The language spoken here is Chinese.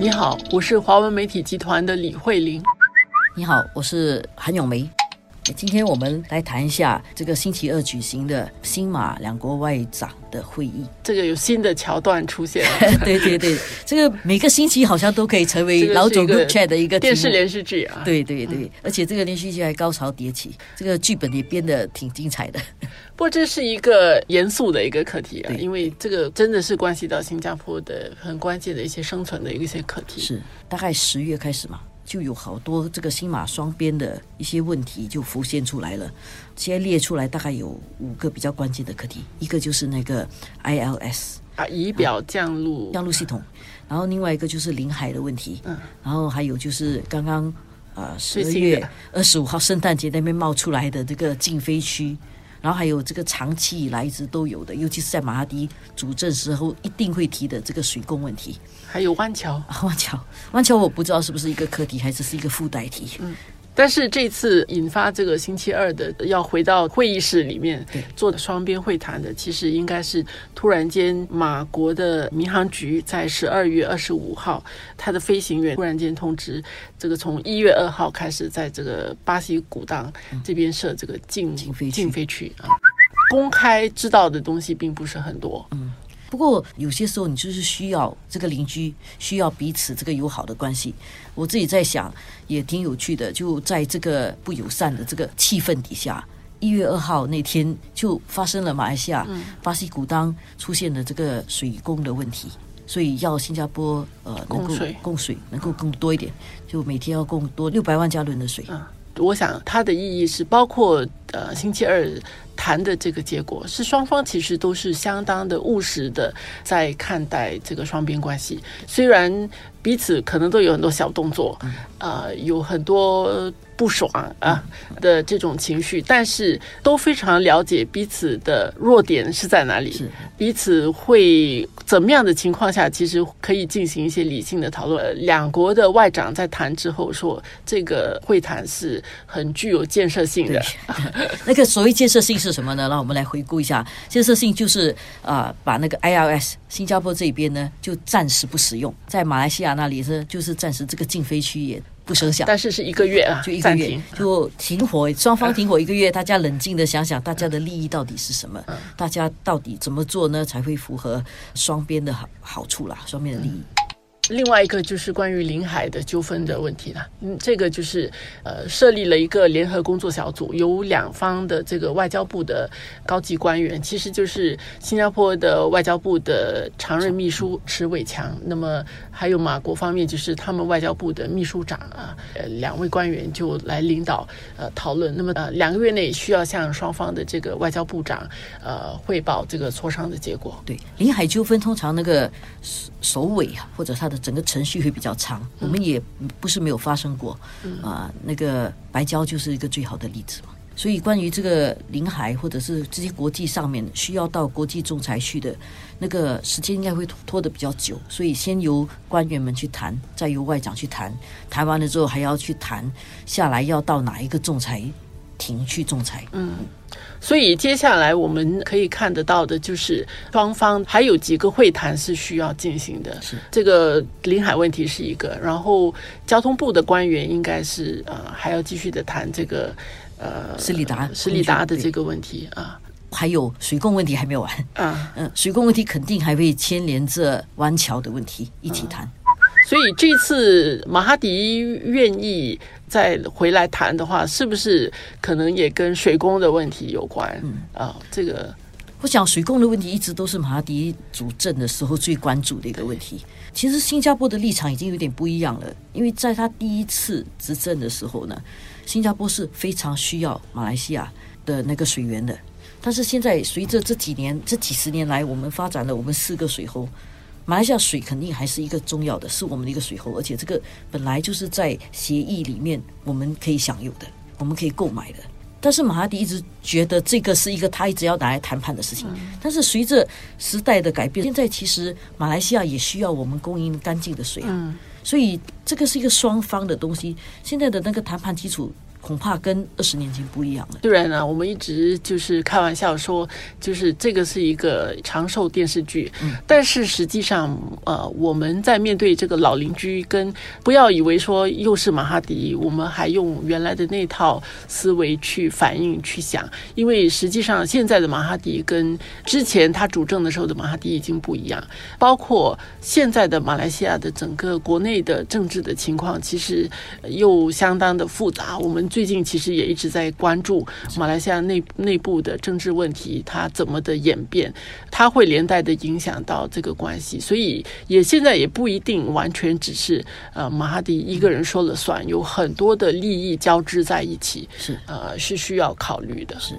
你好，我是华文媒体集团的李慧玲。你好，我是韩咏梅。今天我们来谈一下这个星期二举行的新马两国外长的会议。这个有新的桥段出现，对对对，这个每个星期好像都可以成为老总 group chat 的一个电视连续剧啊。对对对，而且这个连续剧还高潮迭起，这个剧本也编得挺精彩的。不过这是一个严肃的一个课题啊，因为这个真的是关系到新加坡的很关键的一些生存的一些课题。是，大概十月开始嘛。就有好多这个新马双边的一些问题就浮现出来了，现在列出来大概有五个比较关键的课题，一个就是那个 ILS 啊仪表降落降落系统，然后另外一个就是领海的问题，嗯，然后还有就是刚刚啊十二月二十五号圣诞节那边冒出来的这个禁飞区。然后还有这个长期以来一直都有的，尤其是在马哈迪主政时候一定会提的这个水供问题，还有湾桥，湾桥，湾桥，我不知道是不是一个课题，还是是一个附带题。嗯。但是这次引发这个星期二的要回到会议室里面做的双边会谈的，其实应该是突然间马国的民航局在十二月二十五号，他的飞行员突然间通知，这个从一月二号开始，在这个巴西古当这边设这个禁禁飞区啊，公开知道的东西并不是很多。嗯。不过有些时候你就是需要这个邻居需要彼此这个友好的关系。我自己在想，也挺有趣的。就在这个不友善的这个气氛底下，一月二号那天就发生了马来西亚巴西古当出现的这个水供的问题，所以要新加坡呃能够供水能够更多一点，就每天要供多六百万加仑的水。我想它的意义是包括呃星期二。谈的这个结果是双方其实都是相当的务实的，在看待这个双边关系。虽然彼此可能都有很多小动作，呃，有很多不爽啊的这种情绪，但是都非常了解彼此的弱点是在哪里，彼此会怎么样的情况下，其实可以进行一些理性的讨论。两国的外长在谈之后说，这个会谈是很具有建设性的。那个所谓建设性是。什么呢？让我们来回顾一下，建设性就是啊，把那个 ILS 新加坡这边呢就暂时不使用，在马来西亚那里是就是暂时这个禁飞区也不生效，但是是一个月啊，就一个月就停火，双方停火一个月，大家冷静的想想，大家的利益到底是什么？大家到底怎么做呢才会符合双边的好好处啦，双边的利益。另外一个就是关于领海的纠纷的问题了，嗯，这个就是呃设立了一个联合工作小组，由两方的这个外交部的高级官员，其实就是新加坡的外交部的常任秘书池伟强，那么还有马国方面就是他们外交部的秘书长啊，呃两位官员就来领导呃讨论，那么呃两个月内需要向双方的这个外交部长呃汇报这个磋商的结果。对，领海纠纷通常那个首尾啊，或者他的。整个程序会比较长，我们也不是没有发生过啊。那个白胶就是一个最好的例子嘛。所以关于这个领海或者是这些国际上面需要到国际仲裁去的那个时间，应该会拖得比较久。所以先由官员们去谈，再由外长去谈，谈完了之后还要去谈下来要到哪一个仲裁庭去仲裁。嗯。所以接下来我们可以看得到的就是双方还有几个会谈是需要进行的。是。这个领海问题是一个，然后交通部的官员应该是呃还要继续的谈这个呃斯里达斯里达的这个问题啊，还有水供问题还没有完。啊。嗯，水供问题肯定还会牵连着湾桥的问题一起谈。所以这次马哈迪愿意再回来谈的话，是不是可能也跟水工的问题有关？嗯啊，这个我想水工的问题一直都是马哈迪主政的时候最关注的一个问题。其实新加坡的立场已经有点不一样了，因为在他第一次执政的时候呢，新加坡是非常需要马来西亚的那个水源的。但是现在随着这几年这几十年来，我们发展了我们四个水沟。马来西亚水肯定还是一个重要的，是我们的一个水喉，而且这个本来就是在协议里面我们可以享有的，我们可以购买的。但是马哈迪一直觉得这个是一个他一直要拿来谈判的事情。但是随着时代的改变，现在其实马来西亚也需要我们供应干净的水啊。所以这个是一个双方的东西。现在的那个谈判基础恐怕跟二十年前不一样了。虽然呢，我们一直就是开玩笑说，就是这个是一个长寿电视剧，嗯，但是实际上，呃，我们在面对这个老邻居，跟不要以为说又是马哈迪，我们还用原来的那套思维去反应去想，因为实际上现在的马哈迪跟之前他主政的时候的马哈迪已经不一样，包括现在的马来西亚的整个国内的政治的情况，其实又相当的复杂，我们。最近其实也一直在关注马来西亚内内部的政治问题，它怎么的演变，它会连带的影响到这个关系，所以也现在也不一定完全只是呃马哈迪一个人说了算，有很多的利益交织在一起，是呃是需要考虑的。是。